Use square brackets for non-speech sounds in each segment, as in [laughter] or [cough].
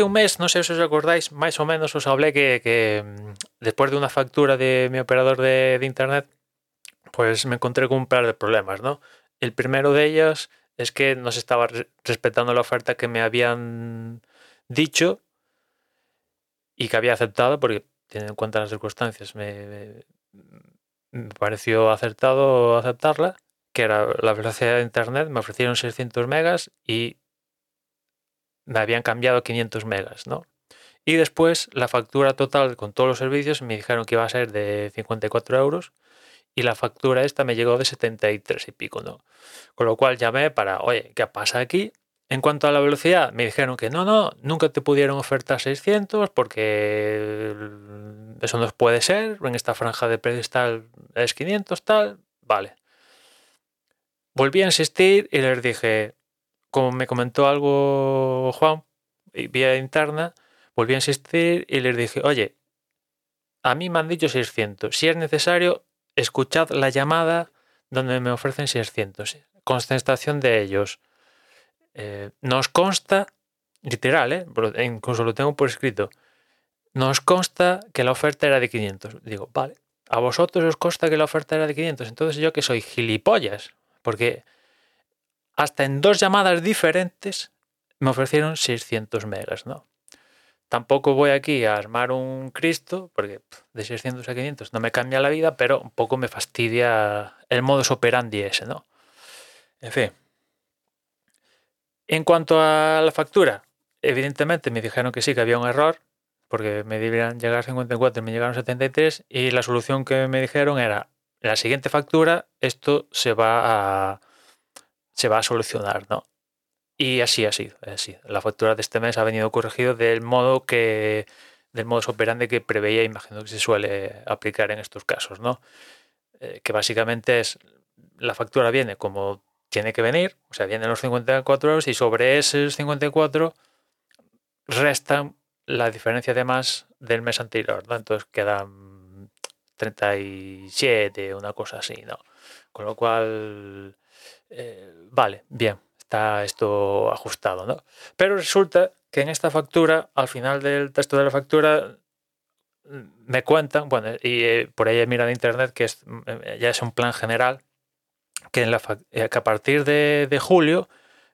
Hace un mes, no sé si os acordáis, más o menos os hablé que, mm, después de una factura de mi operador de, internet, pues me encontré con un par de problemas, ¿no? El primero de ellos es que no se estaba re- respetando la oferta que me habían dicho y que había aceptado, porque teniendo en cuenta las circunstancias, me- me pareció acertado aceptarla, que era la velocidad de internet, me ofrecieron 600 megas y me habían cambiado a 500 megas, ¿no? Y después la factura total con todos los servicios me dijeron que iba a ser de 54 euros y la factura esta me llegó de 73 y pico, ¿no? Con lo cual llamé para, oye, ¿qué pasa aquí? En cuanto a la velocidad, me dijeron que no, no, nunca te pudieron ofertar 600 porque eso no puede ser, en esta franja de precios tal es 500 tal, vale. Volví a insistir y les dije, como me comentó algo Juan, y vía interna, volví a insistir y les dije, oye, a mí me han dicho 600. Si es necesario, escuchad la llamada donde me ofrecen 600. Constatación de ellos. Eh, nos consta, literal, ¿eh? Incluso lo tengo por escrito, nos consta que la oferta era de 500. Digo, vale, a vosotros os consta que la oferta era de 500. Entonces yo que soy gilipollas, porque hasta en dos llamadas diferentes me ofrecieron 600 megas, ¿no? Tampoco voy aquí a armar un Cristo, porque de 600 a 500 no me cambia la vida, pero un poco me fastidia el modus operandi ese, ¿no? En fin. En cuanto a la factura, evidentemente me dijeron que sí, que había un error, porque me debían llegar 54 y me llegaron 73, y la solución que me dijeron era, la siguiente factura, esto se va a, se va a solucionar, ¿no? Y así ha sido, así. La factura de este mes ha venido corregido del modo que del modus operandi que preveía, imagino que se suele aplicar en estos casos, ¿no? Eh, que básicamente es la factura viene como tiene que venir, o sea, vienen los 54 euros y sobre esos 54 restan la diferencia de más del mes anterior, ¿no? Entonces quedan 37, una cosa así, ¿no? Con lo cual, eh, vale, bien, está esto ajustado, ¿no? Pero resulta que en esta factura, al final del texto de la factura, mm, me cuentan, bueno, y eh, por ahí he mirado en internet que es, mm, ya es un plan general, que, eh, a partir de, julio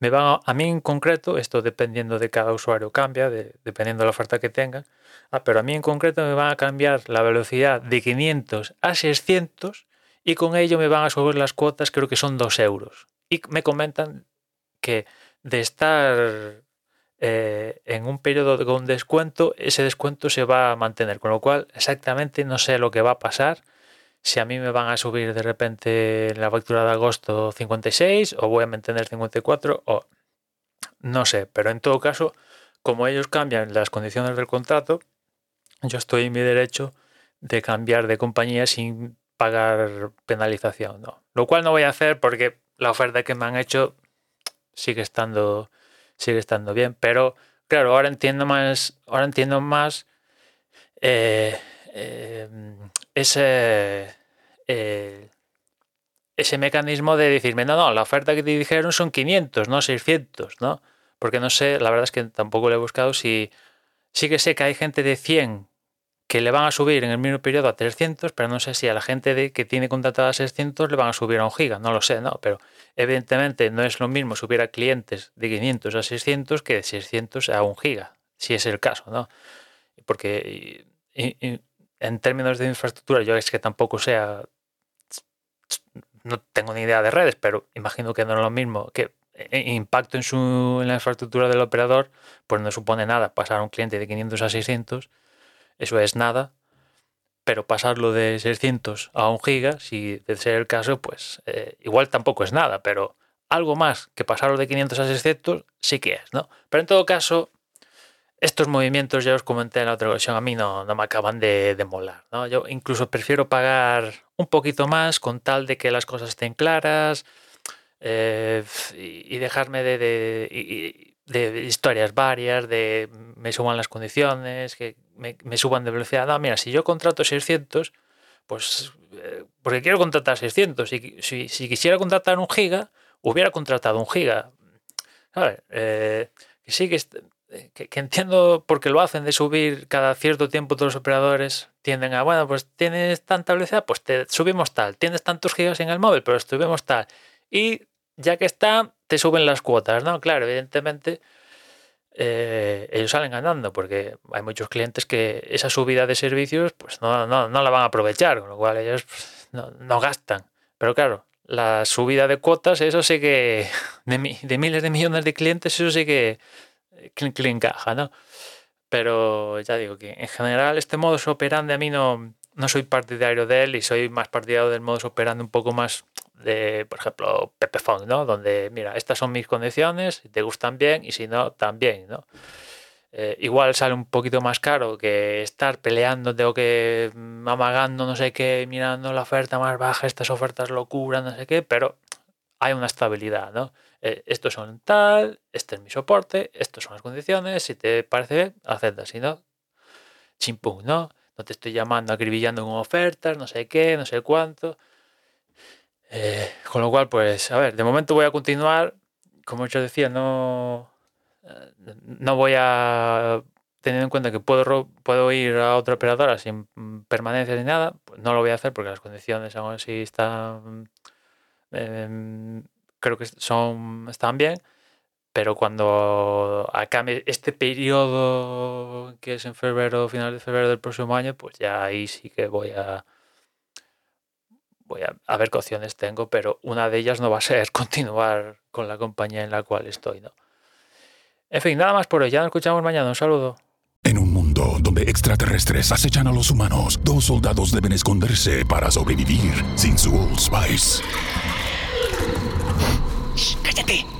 me van a, a mí en concreto, esto dependiendo de cada usuario cambia, de- dependiendo de la oferta que tengan, ah, pero a mí en concreto me van a cambiar la velocidad de 500 a 600 y con ello me van a subir las cuotas, creo que son 2 euros. Y me comentan que de estar eh, en un periodo con descuento, ese descuento se va a mantener. Con lo cual, exactamente no sé lo que va a pasar. Si a mí me van a subir de repente en la factura de agosto 56 o voy a mantener 54 o no sé. Pero en todo caso, como ellos cambian las condiciones del contrato, yo estoy en mi derecho de cambiar de compañía sin pagar penalización. ¿no? Lo cual no voy a hacer porque la oferta que me han hecho sigue estando sigue estando bien pero claro ahora entiendo más ahora entiendo más eh, eh, ese eh, ese mecanismo de decirme no no la oferta que te dijeron son 500 no 600 no porque no sé la verdad es que tampoco lo he buscado si sí que sé que hay gente de 100 que le van a subir en el mismo periodo a 300, pero no sé si a la gente de, que tiene contratada 600 le van a subir a un giga, no lo sé, ¿no? Pero evidentemente no es lo mismo subir a clientes de 500 a 600 que de 600 a un giga, si es el caso, ¿no? Porque en términos de infraestructura, yo es que tampoco sea, no tengo ni idea de redes, pero imagino que no es lo mismo que impacto en, su, en la infraestructura del operador, pues no supone nada pasar a un cliente de 500 a 600 eso es nada, pero pasarlo de 600 a 1 giga, si de ser el caso, pues eh, igual tampoco es nada, pero algo más que pasarlo de 500 a 600 sí que es, ¿no? Pero en todo caso, estos movimientos, ya os comenté en la otra ocasión, a mí no, no me acaban de, molar, ¿no? Yo incluso prefiero pagar un poquito más con tal de que las cosas estén claras eh, y, dejarme de, de, de, historias varias, de me suban las condiciones, que me, me, suban de velocidad. No, mira, si yo contrato 600, pues eh, porque quiero contratar 600. Si, si, si, quisiera contratar un giga, hubiera contratado un giga. Ver, eh, que sí que, que, que, entiendo por qué lo hacen de subir cada cierto tiempo todos los operadores tienden a, bueno, pues tienes tanta velocidad, pues te subimos tal, tienes tantos gigas en el móvil, pero subimos tal. Y ya que está, te suben las cuotas, ¿no? Claro, evidentemente eh, ellos salen ganando porque hay muchos clientes que esa subida de servicios pues no, no, no la van a aprovechar, con lo cual ellos pues, no, gastan. Pero claro, la subida de cuotas, eso sí que, [laughs] de, de miles de millones de clientes, eso sí que, que, que encaja, ¿no? Pero ya digo que en general este modus operandi a mí no, no soy partidario de él y soy más partidario del modus operandi un poco más de, por ejemplo, Pepefon, ¿no? Donde, mira, estas son mis condiciones, te gustan bien y si no, también, ¿no? Eh, igual sale un poquito más caro que estar peleando, tengo que amagando, no sé qué, mirando la oferta más baja, estas ofertas locura, no sé qué, pero hay una estabilidad, ¿no? Eh, estos son tal, este es mi soporte, estas son las condiciones, si te parece bien, acepta, si no, chimpum, ¿no? No te estoy llamando, acribillando con ofertas, no sé qué, no sé cuánto. Eh, con lo cual, pues, a ver, de momento voy a continuar. Como yo decía, no, no voy a teniendo en cuenta que puedo, puedo ir a otra operadora sin permanencia ni nada, pues no lo voy a hacer porque las condiciones aún así están, eh, creo que son, están bien, pero cuando acabe este periodo que es en febrero, final de febrero del próximo año, pues ya ahí sí que voy a, voy a, a, ver qué opciones tengo, pero una de ellas no va a ser [laughs] continuar con la compañía en la cual estoy, ¿no? En fin, nada más por hoy. Ya nos escuchamos mañana. Un saludo. En un mundo donde extraterrestres acechan a los humanos, dos soldados deben esconderse para sobrevivir sin su Old Spice. Shh, ¡Cállate!